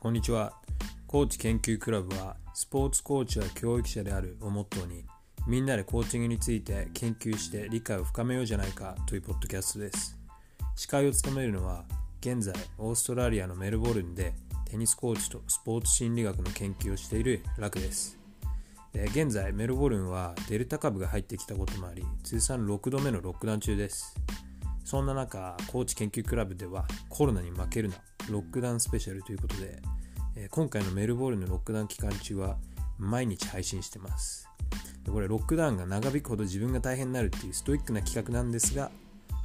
こんにちは。コーチ研究クラブは、スポーツコーチは教育者であるをモットーに、みんなでコーチングについて研究して理解を深めようじゃないかというポッドキャストです。司会を務めるのは、現在、オーストラリアのメルボルンでテニスコーチとスポーツ心理学の研究をしているラクです。現在、メルボルンはデルタ株が入ってきたこともあり、通算6度目のロックダウン中です。そんな中、コーチ研究クラブではコロナに負けるなロックダウンスペシャルということで、え今回のメルボルンのロックダウン期間中は毎日配信してます。これロックダウンが長引くほど自分が大変になるっていうストイックな企画なんですが、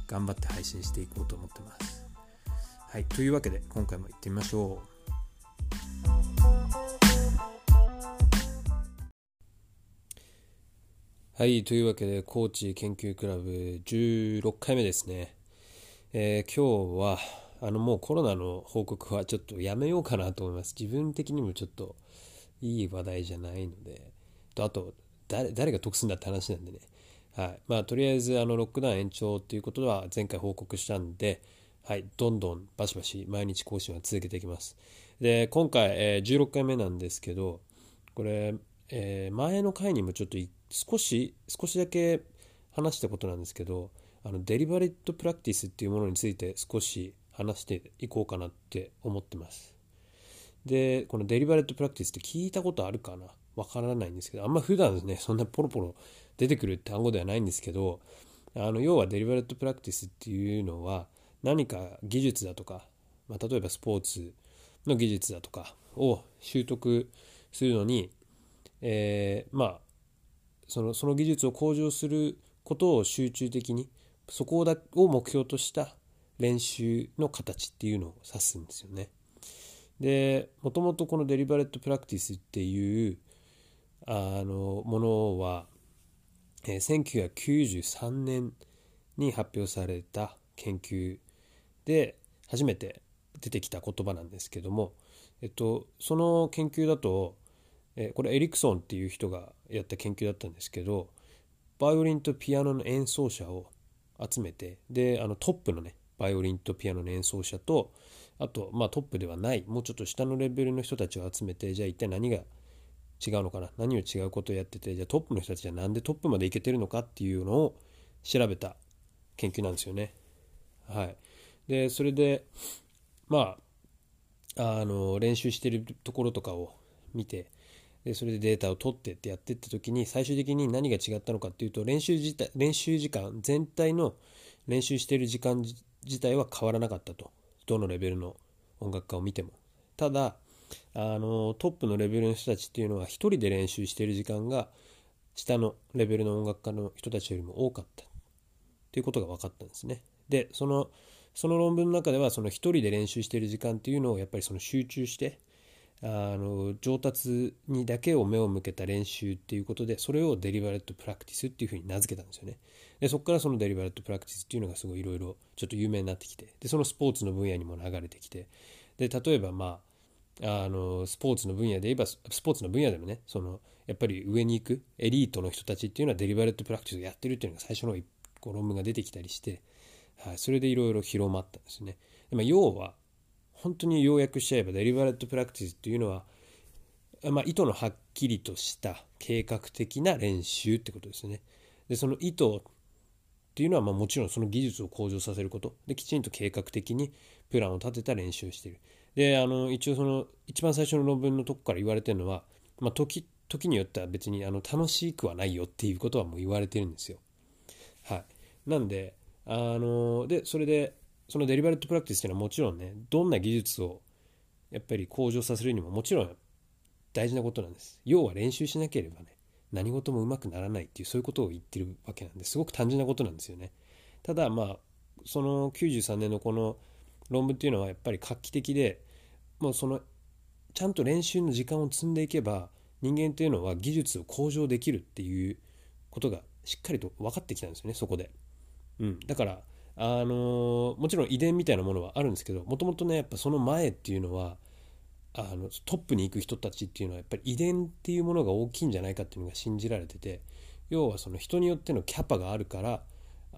頑張って配信していこうと思ってます。はい、というわけで今回も行ってみましょう。はい、というわけで、コーチ研究クラブ16回目ですね。えー、今日は、あの、もうコロナの報告はちょっとやめようかなと思います。自分的にもちょっといい話題じゃないので、とあと誰、誰が得するんだって話なんでね。はい。まあ、とりあえず、あの、ロックダウン延長っていうことは前回報告したんで、はい、どんどんバシバシ毎日更新は続けていきます。で、今回、えー、16回目なんですけど、これ、えー、前の回にもちょっと少し少しだけ話したことなんですけどあの deliberate practice っていうものについて少し話していこうかなって思ってます。でこの deliberate practice って聞いたことあるかな？わからないんですけどあんま普段ですねそんなポロポロ出てくる単語ではないんですけどあの要は deliberate practice っていうのは何か技術だとか、まあ、例えばスポーツの技術だとかを習得するのにえー、まあそのその技術を向上することを集中的にそこを目標とした練習の形っていうのを指すんですよね。でもともとこのデリバレットプラクティスっていうあのものは、えー、1993年に発表された研究で初めて出てきた言葉なんですけども、えっと、その研究だとえこれエリクソンっていう人がやった研究だったんですけどバイオリンとピアノの演奏者を集めてであのトップのねバイオリンとピアノの演奏者とあとまあトップではないもうちょっと下のレベルの人たちを集めてじゃあ一体何が違うのかな何を違うことをやっててじゃあトップの人たちは何でトップまでいけてるのかっていうのを調べた研究なんですよね。はい、でそれでまああの練習してるところとかを見てでそれでデータを取ってってやっていった時に最終的に何が違ったのかっていうと練習自体練習時間全体の練習してる時間自体は変わらなかったと。どのレベルの音楽家を見ても。ただあのトップのレベルの人たちっていうのは1人で練習している時間が下のレベルの音楽家の人たちよりも多かった。ということが分かったんですね。でそのその論文の中ではその1人で練習している時間っていうのをやっぱりその集中してあの上達にだけを目を向けた練習っていうことでそれを deliberate practice っていうふうに名付けたんですよね。でそこからその deliberate practice っていうのがすごいいろいろちょっと有名になってきてでそのスポーツの分野にも流れてきてで例えばまああのスポーツの分野で言えばスポーツの分野でもねそのやっぱり上に行くエリートの人たちっていうのは deliberate practice をやってるっていうのが最初の論文が出てきたりして、はい、それでいろいろ広まったんですね。で、まあ、要は本当に要約しちゃえばデリバレットプラクティスっていうのは、まあ、意図のはっきりとした計画的な練習ってことですね。でその意図っていうのはまあもちろんその技術を向上させることできちんと計画的にプランを立てた練習をしている。であの一応その一番最初の論文のとこから言われてるのは、まあ、時時によっては別にあの楽しくはないよっていうことはもう言われてるんですよ。はい、なんであのでそれでそのデリバレットプラクティスっていうのはもちろんねどんな技術をやっぱり向上させるにももちろん大事なことなんです。要は練習しなければね何事もうまくならないっていうそういうことを言ってるわけなんですごく単純なことなんですよね。ただまあその93年のこの論文っていうのはやっぱり画期的でもうそのちゃんと練習の時間を積んでいけば人間っていうのは技術を向上できるっていうことがしっかりと分かってきたんですよねそこで、うん、だからあのもちろん遺伝みたいなものはあるんですけどもともとねやっぱその前っていうのはあのトップに行く人たちっていうのはやっぱり遺伝っていうものが大きいんじゃないかっていうのが信じられてて要はその人によってのキャパがあるから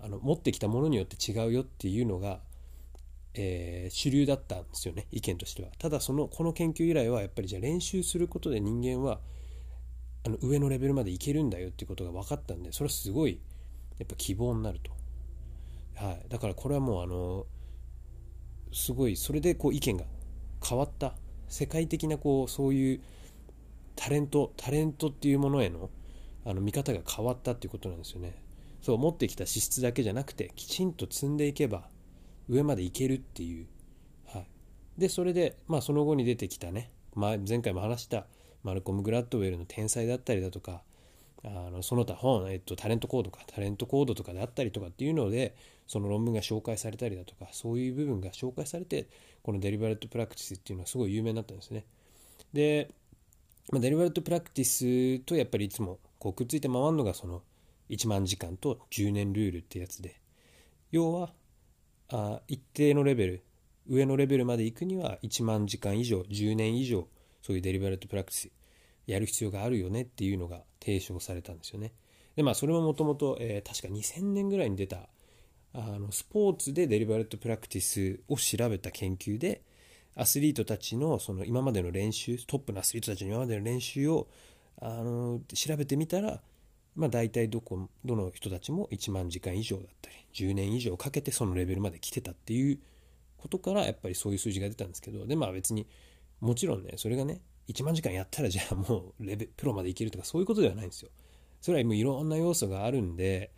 あの持ってきたものによって違うよっていうのがえー、主流だったんですよね意見としては。ただそのこの研究以来はやっぱりじゃあ練習することで人間はあの上のレベルまでいけるんだよっていうことが分かったんでそれはすごいやっぱ希望になると、はい、だからこれはもうあのすごいそれでこう意見が変わった。世界的なこうそういうタレントタレントっていうものへのあの見方が変わったっていうことなんですよね。そう持ってきた資質だけじゃなくてきちんと積んでいけば上までいけるっていう、はい、でそれで、まあ、その後に出てきたね、まあ、前回も話したマルコム・グラッドウェルの天才だったりだとかあのその他本、えっと、 Talent Code か Talent Code とかであったりとかっていうのでその論文が紹介されたりだとかそういう部分が紹介されてこの deliberate practice っていうのはすごい有名になったんですね。で、まあ、 deliberate practice とやっぱりいつもこうくっついて回るのがその1万時間と10年ルールってやつで要はあ一定のレベル上のレベルまで行くには1万時間以上10年以上そういうデリバレットプラクティスやる必要があるよねっていうのが提唱されたんですよね。でまあそれももともと確か2000年ぐらいに出たあのスポーツで deliberate practice を調べた研究でアスリートたちのその今までの練習トップのアスリートたちの今までの練習をあの調べてみたら、まあ、大体どこどの人たちも1万時間以上だったり10年以上かけてそのレベルまで来てたっていうことからやっぱりそういう数字が出たんですけどでまあ別にもちろんねそれがね1万時間やったらじゃあもうレベプロまでいけるとかそういうことではないんですよ。それはもういろんな要素があるんで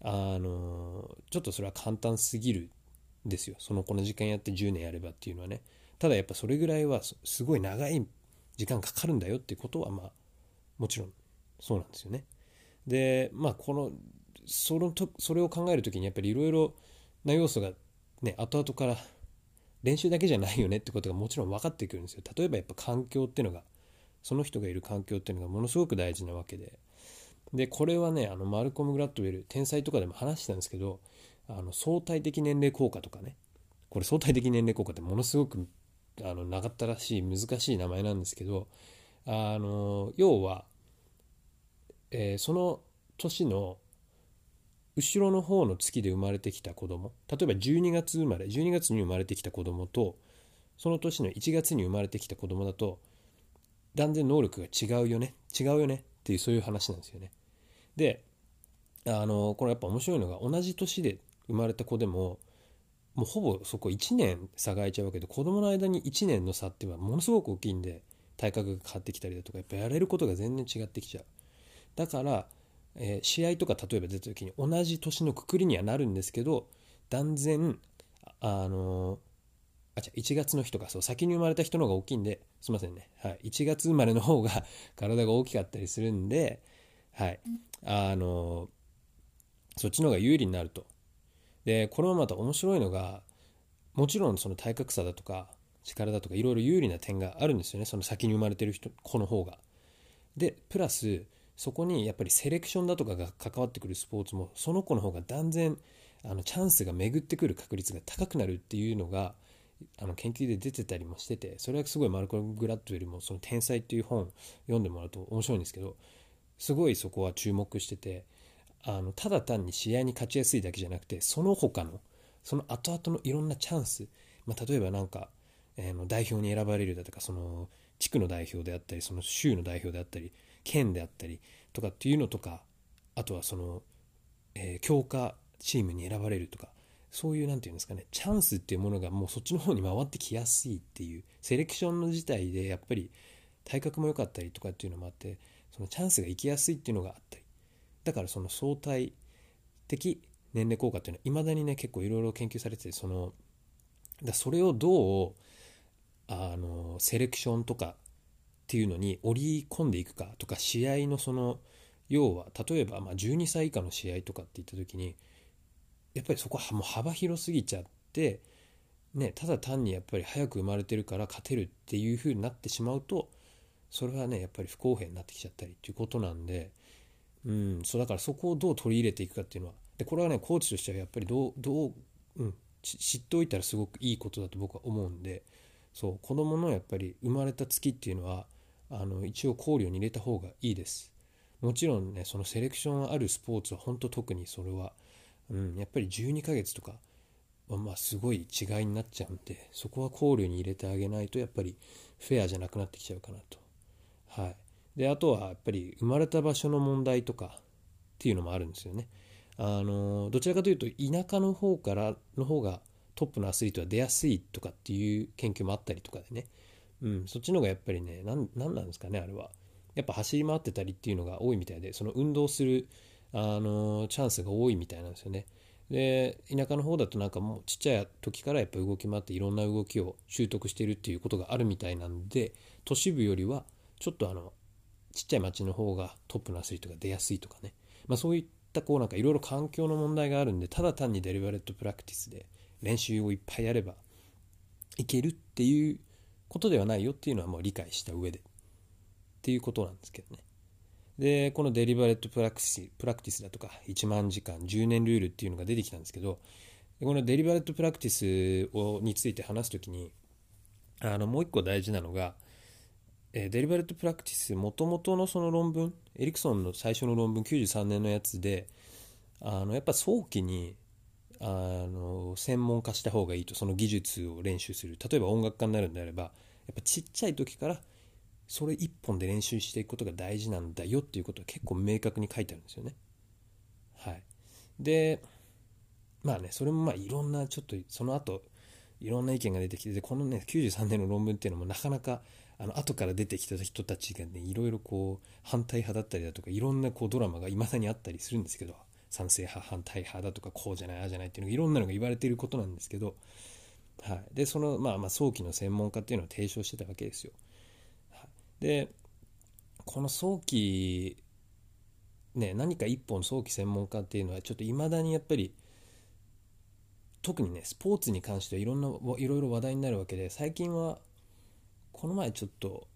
あのちょっとそれは簡単すぎるんですよ。そのこの時間やって10年やればっていうのはね。ただやっぱそれぐらいはすごい長い時間かかるんだよってことはまあもちろんそうなんですよね。でまあこのそのとそれを考える時にやっぱりいろいろな要素がね後々から練習だけじゃないよねってことがもちろん分かってくるんですよ。例えばやっぱ環境っていうのがその人がいる環境っていうのがものすごく大事なわけで。でこれはねあのマルコム・グラッドウェル天才とかでも話してたんですけどあの相対的年齢効果とかね。これ相対的年齢効果ってものすごくあの長ったらしい難しい名前なんですけどあの要は、えー、その年の後ろの方の月で生まれてきた子供例えば12月生まれ12月に生まれてきた子供とその年の1月に生まれてきた子供だと断然能力が違うよね違うよねっていうそういう話なんですよね。であのこれやっぱ面白いのが同じ年で生まれた子でももうほぼそこ1年差が空いちゃうわけで子供の間に1年の差っていうのはものすごく大きいんで体格が変わってきたりだとかやっぱやれることが全然違ってきちゃう。だからえー、試合とか例えば出た時に同じ年のくくりにはなるんですけど断然あのあじゃ1月の日とかそう先に生まれた人の方が大きいんですいませんね、はい、1月生まれの方が 体が大きかったりするんで、はい、あのそっちの方が有利になると。でこれもまた面白いのがもちろんその体格差だとか力だとかいろいろ有利な点があるんですよね。その先に生まれてる人子の方が。でプラスそこにやっぱりセレクションだとかが関わってくるスポーツもその子の方が断然あのチャンスが巡ってくる確率が高くなるっていうのがあの研究で出てたりもしててそれはすごいマルコ・グラッドよりも「その天才」っていう本読んでもらうと面白いんですけどすごいそこは注目しててあのただ単に試合に勝ちやすいだけじゃなくてその他のその後々のいろんなチャンス、まあ、例えばなんか、えー、代表に選ばれるだとかその地区の代表であったりその州の代表であったり県であったりとかっていうのとかあとはその、えー、強化チームに選ばれるとかそういう何て言うんですかねチャンスっていうものがもうそっちの方に回ってきやすいっていうセレクションの自体でやっぱり体格も良かったりとかっていうのもあってそのチャンスが行きやすいっていうのがあったり。だからその相対的年齢効果っていうのはいまだにね結構いろいろ研究されててそのだそれをどうあのセレクションとかっていうのに織り込んでいくかとか試合のその要は例えばま12歳以下の試合とかって言った時にやっぱりそこはもう幅広すぎちゃって、ね、ただ単にやっぱり早く生まれてるから勝てるっていう風になってしまうとそれはねやっぱり不公平になってきちゃったりっていうことなんで、うん、そうだからそこをどう取り入れていくかっていうのはでこれはねコーチとしてはやっぱりどうどう、うん、知っておいたらすごくいいことだと僕は思うんでそう子供のやっぱり生まれた月っていうのはあの一応考慮に入れた方がいいですもちろんねそのセレクションあるスポーツは本当特にそれは、うん、やっぱり12ヶ月とかはまあすごい違いになっちゃうんでそこは考慮に入れてあげないとやっぱりフェアじゃなくなってきちゃうかなと。はい、であとはやっぱり生まれた場所の問題とかっていうのもあるんですよね。あのどちらかというと田舎の方からの方がトップのアスリートは出やすいとかっていう研究もあったりとかでね、うん、そっちの方がやっぱりね何なんですかねあれは。やっぱ走り回ってたりっていうのが多いみたいでその運動するあのチャンスが多いみたいなんですよね。で田舎の方だとなんかもうちっちゃい時からやっぱ動き回っていろんな動きを習得してるっていうことがあるみたいなんで都市部よりはちょっとあのちっちゃい町の方がトップのアスリートが出やすいとかね、まあ、そういったこうなんかいろいろ環境の問題があるんでただ単に deliberate practice で練習をいっぱいやればいけるっていうことではないよっていうのはもう理解した上でっていうことなんですけどね。で、この deliberate practice practice だとか1万時間10年ルールっていうのが出てきたんですけどこの deliberate practice をについて話す時にあのもう一個大事なのがえデリバレットプラクティスもともとのその論文エリクソンの最初の論文93年のやつであのやっぱ早期にあの専門化した方がいいとその技術を練習する例えば音楽家になるんであればっぱちっちゃい時からそれ一本で練習していくことが大事なんだよっていうことは結構明確に書いてあるんですよね。はい、でまあねそれもまあいろんなちょっとその後いろんな意見が出てきてでこのね93年の論文っていうのもなかなかあの後から出てきた人たちがねいろいろこう反対派だったりだとかいろんなこうドラマがいまだにあったりするんですけど賛成派反対派だとかこうじゃないああじゃないっていうのがいろんなのが言われていることなんですけど、はい、でその、まあ、まあ早期の専門家っていうのを提唱してたわけですよ。はい、でこの早期ね何か一本早期専門家っていうのはちょっといまだにやっぱり特にねスポーツに関してはいろんないろいろ話題になるわけで最近はこの前ちょっと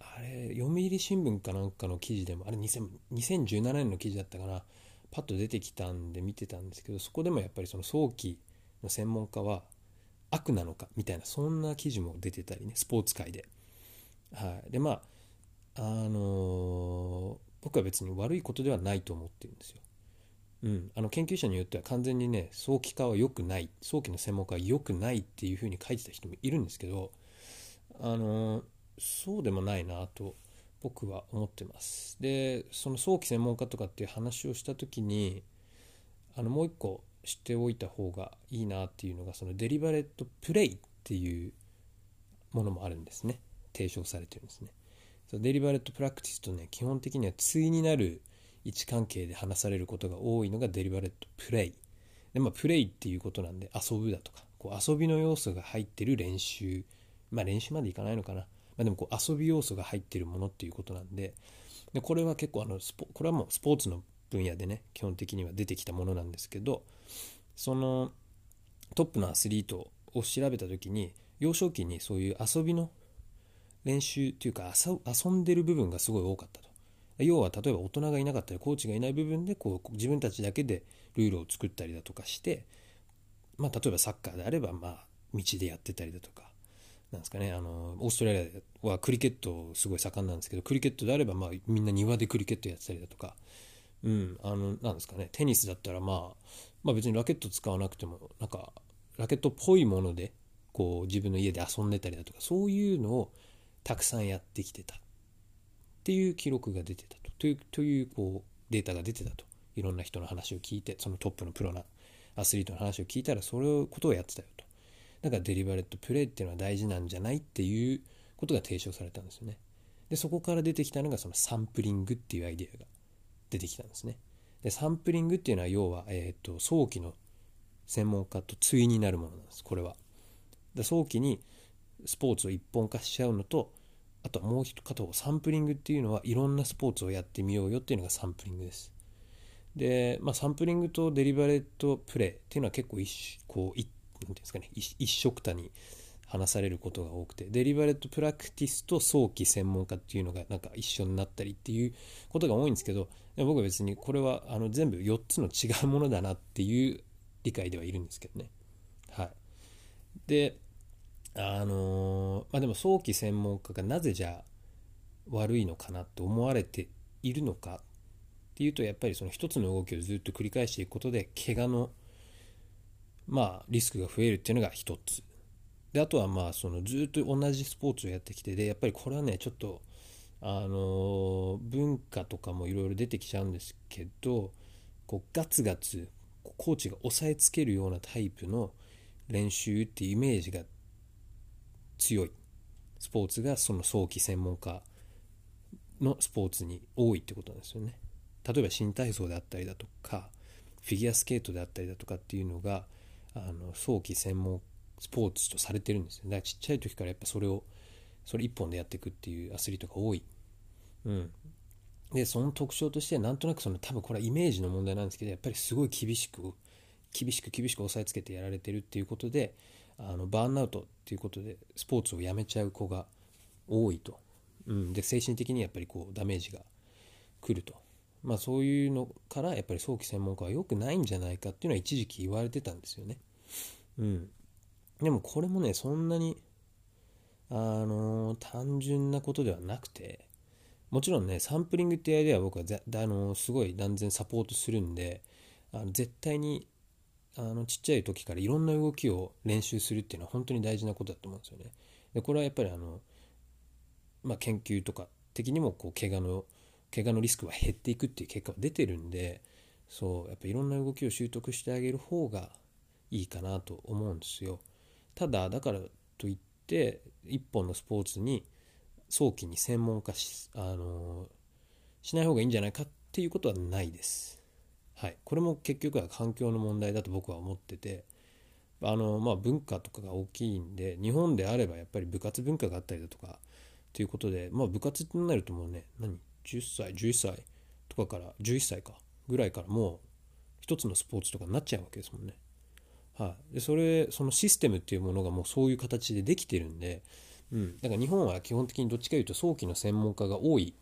あれ読売新聞かなんかの記事でもあれ2017年の記事だったかなパッと出てきたんで見てたんですけどそこでもやっぱりその早期の専門家は悪なのかみたいなそんな記事も出てたりねスポーツ界で。はい、でまああのー、僕は別に悪いことではないと思ってるんですよ。うん、あの研究者によっては完全にね早期化は良くない早期の専門家は良くないっていうふうに書いてた人もいるんですけど、あのー、そうでもないなと僕は思ってますでその早期専門家とかっていう話をした時にあのもう一個知っておいた方がいいなっていうのがそのデリバレットプレイっていうものもあるんですね。提唱されてるんですね。その deliberate practice とね基本的には対になる位置関係で話されることが多いのが deliberate play。でまあプレイっていうことなんで遊ぶだとかこう遊びの要素が入ってる練習。まあ練習までいかないのかな。まあ、でもこう遊び要素が入ってるものっていうことなんで。でこれは結構あのスポこれはもうスポーツの分野でね基本的には出てきたものなんですけどそのトップのアスリートを調べた時に幼少期にそういう遊びの練習っていうか遊んでる部分がすごい多かったと。要は例えば大人がいなかったりコーチがいない部分でこう自分たちだけでルールを作ったりだとかして、まあ、例えばサッカーであればまあ道でやってたりだとかなんですかね、あの、オーストラリアはクリケットすごい盛んなんですけど、クリケットであれば、まあ、みんな庭でクリケットやってたりだとか、うん、あの、なんですかね、テニスだったら、まあ、まあ別にラケット使わなくても、なんか、ラケットっぽいもので、こう、自分の家で遊んでたりだとか、そういうのをたくさんやってきてたっていう記録が出てたと。という、というこう、データが出てたと。いろんな人の話を聞いて、そのトップのプロなアスリートの話を聞いたら、それをことをやってたよと。だからデリバレットプレイっていうのは大事なんじゃないっていうことが提唱されたんですよね。で、そこから出てきたのがそのサンプリングっていうアイデアが出てきたんですね。で、サンプリングっていうのは要は、え、ー、と、早期の専門家と対になるものなんです、これは。で早期にスポーツを一本化しちゃうのと、あともう一方サンプリングっていうのはいろんなスポーツをやってみようよっていうのがサンプリングです。で、まあ、サンプリングとデリバレットプレイっていうのは結構一こう一ていうんですかね一色たに話されることが多くて。デリバレットプラクティスと早期専門家っていうのがなんか一緒になったりっていうことが多いんですけど僕は別にこれはあの全部4つの違うものだなっていう理解ではいるんですけどね。はい、であのー、まあでも早期専門家がなぜじゃあ悪いのかなと思われているのかっていうとやっぱりその一つの動きをずっと繰り返していくことで怪我のまあリスクが増えるっていうのが一つ。であとはまあそのずっと同じスポーツをやってきてでやっぱりこれはねちょっとあの文化とかもいろいろ出てきちゃうんですけどこうガツガツコーチが押さえつけるようなタイプの練習っていうイメージが強いスポーツがその早期専門家のスポーツに多いってことなんですよね。例えば新体操であったりだとかフィギュアスケートであったりだとかっていうのがあの早期専門スポーツとされてるんですよ。だからちっちゃい時からやっぱそれをそれ一本でやっていくっていうアスリートが多い、うん、でその特徴としてはなんとなくその多分これはイメージの問題なんですけどやっぱりすごい厳しく厳しく厳しく押さえつけてやられてるっていうことであのバーンアウトっていうことでスポーツをやめちゃう子が多いと、うん、で精神的にやっぱりこうダメージが来ると、まあ、そういうのからやっぱり早期専門家は良くないんじゃないかっていうのは一時期言われてたんですよね。うん、でもこれもねそんなにあの単純なことではなくてもちろんねサンプリングっていうアイデアは僕はあのすごい断然サポートするんであの絶対にあのちっちゃい時からいろんな動きを練習するっていうのは本当に大事なことだと思うんですよね。でこれはやっぱりあの、まあ、研究とか的にもこう怪我の怪我のリスクは減っていくっていう結果が出てるんでそうやっぱいろんな動きを習得してあげる方がいいかなと思うんですよ。ただだからといって一本のスポーツに早期に専門化し,、あのしない方がいいんじゃないかっていうことはないです。はい、これも結局は環境の問題だと僕は思っててあの、まあ、文化とかが大きいんで日本であればやっぱり部活文化があったりだとかということで、まあ、部活ってなるともうね何？10歳11歳とかから11歳かぐらいからもう一つのスポーツとかになっちゃうわけですもんね。はい、でそれそのシステムっていうものがもうそういう形でできてるんで、うん、だから日本は基本的にどっちかというと早期の専門家が多い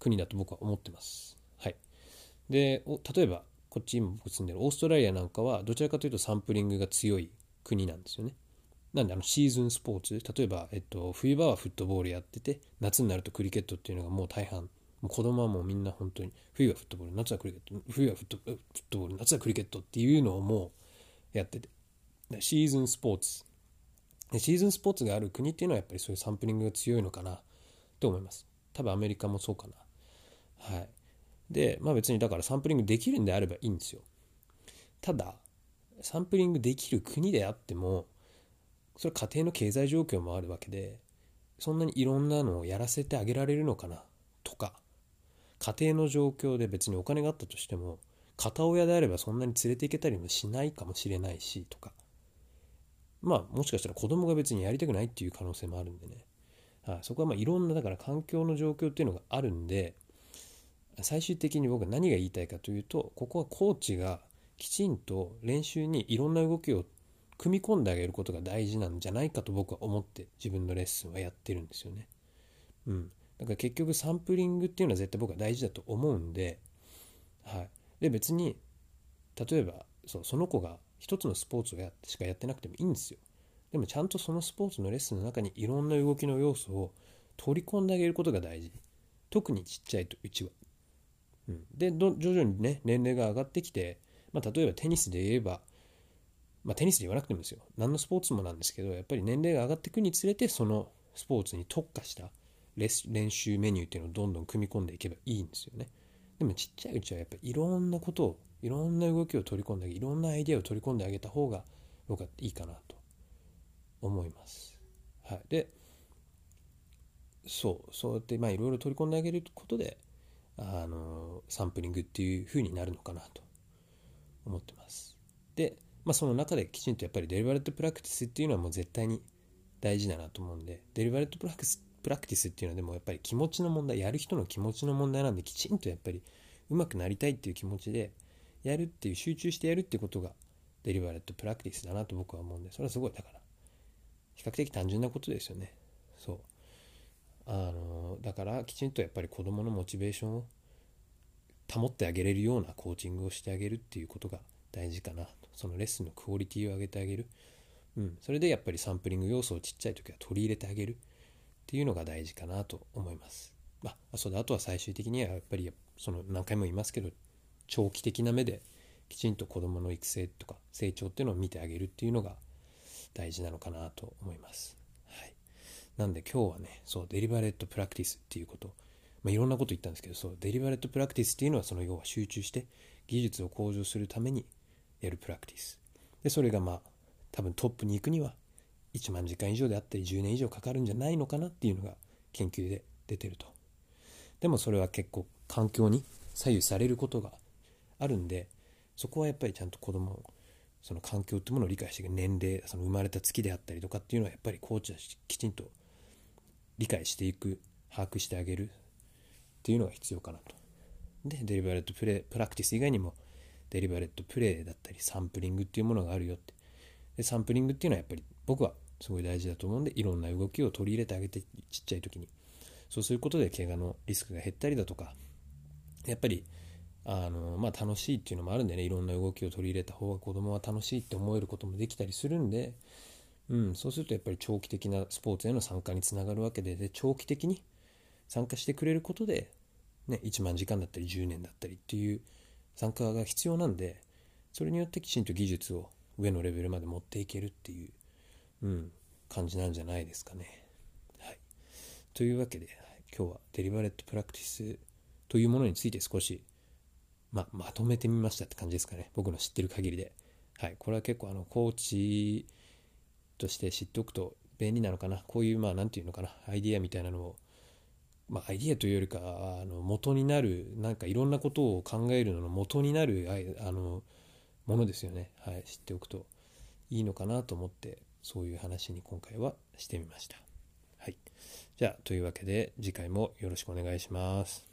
国だと僕は思ってます。はい、で例えばこっち今僕住んでるオーストラリアなんかはどちらかというとサンプリングが強い国なんですよね。なんであのシーズンスポーツ例えば、えっと、冬場はフットボールやってて夏になるとクリケットっていうのがもう大半。もう子供はもうみんな本当に冬はフットボール夏はクリケット冬はフットフットボール夏はクリケットっていうのをもうやってて。シーズンスポーツ。シーズンスポーツがある国っていうのはやっぱりそういうサンプリングが強いのかなと思います。多分アメリカもそうかな。はい。でまあ別にだからサンプリングできるんであればいいんですよ。ただサンプリングできる国であってもそれ家庭の経済状況もあるわけでそんなにいろんなのをやらせてあげられるのかなとか家庭の状況で別にお金があったとしても片親であればそんなに連れて行けたりもしないかもしれないしとかまあもしかしたら子供が別にやりたくないっていう可能性もあるんでね、はい、そこはまあいろんなだから環境の状況っていうのがあるんで最終的に僕は何が言いたいかというとここはコーチがきちんと練習にいろんな動きを組み込んであげることが大事なんじゃないかと僕は思って自分のレッスンはやってるんですよね。うん。だから結局サンプリングっていうのは絶対僕は大事だと思うんで、はい。で別に例えばそうその子が一つのスポーツをやってしかやってなくてもいいんですよ。でもちゃんとそのスポーツのレッスンの中にいろんな動きの要素を取り込んであげることが大事。特にちっちゃいとうちは、うん、で徐々にね年齢が上がってきて、まあ、例えばテニスで言えばまあ、テニスで言わなくてもですよ。何のスポーツもなんですけどやっぱり年齢が上がっていくにつれてそのスポーツに特化した練習メニューっていうのをどんどん組み込んでいけばいいんですよね。でもちっちゃいうちはやっぱりいろんなことをいろんな動きを取り込んでいろんなアイデアを取り込んであげた方が僕はいいかなと思います。はい、でそうそうやってまあいろいろ取り込んであげることであのサンプリングっていう風になるのかなと思ってます。で、まあ、その中できちんとやっぱり deliberate practice っていうのはもう絶対に大事だなと思うんで deliberate practice practice っていうのはでもやっぱり気持ちの問題やる人の気持ちの問題なんできちんとやっぱり上手くなりたいっていう気持ちでやるっていう集中してやるってことが deliberate practice だなと僕は思うんでそれはすごい。だから比較的単純なことですよね。そう。あのだからきちんとやっぱり子どものモチベーションを保ってあげれるようなコーチングをしてあげるっていうことが大事かなと。そのレッスンのクオリティを上げてあげる、うん、それでやっぱりサンプリング要素をちっちゃい時は取り入れてあげるっていうのが大事かなと思います。まあ、そうだ。あとは最終的にはやっぱりその何回も言いますけど長期的な目できちんと子どもの育成とか成長っていうのを見てあげるっていうのが大事なのかなと思います。はい、なんで今日はねそう deliberate practice っていうこと、まあ、いろんなこと言ったんですけどそう deliberate practice っていうのはその要は集中して技術を向上するためにやる practice でそれがまあ多分トップに行くには1万時間以上であったり10年以上かかるんじゃないのかなっていうのが研究で出てると。でもそれは結構環境に左右されることがあるんでそこはやっぱりちゃんと子供その環境ってものを理解して年齢その生まれた月であったりとかっていうのはやっぱりコーチはきちんと理解していく把握してあげるっていうのが必要かなと。でデリバレットプレプラクティス以外にもデリバレットプレイだったりサンプリングっていうものがあるよって。でサンプリングっていうのはやっぱり僕はすごい大事だと思うんでいろんな動きを取り入れてあげてちっちゃい時に。そうすることで怪我のリスクが減ったりだとかやっぱりあの、まあ、楽しいっていうのもあるんでねいろんな動きを取り入れた方が子供は楽しいって思えることもできたりするんで、うん、そうするとやっぱり長期的なスポーツへの参加につながるわけでで長期的に参加してくれることで、ね、1万時間だったり10年だったりっていう参加が必要なんでそれによってきちんと技術を上のレベルまで持っていけるっていう、うん、感じなんじゃないですかね。はい、というわけで今日はデリバレットプラクティスというものについて少し、ままとめてみましたって感じですかね。僕の知ってる限りで。はい、これは結構あのコーチとして知っておくと便利なのかな。こういうまあ何て言うのかな。アイディアみたいなのをまあ、アイディアというよりかあの元になるなんかいろんなことを考えるのの元になるあのものですよね、はい、知っておくといいのかなと思ってそういう話に今回はしてみました。はい、じゃあというわけで次回もよろしくお願いします。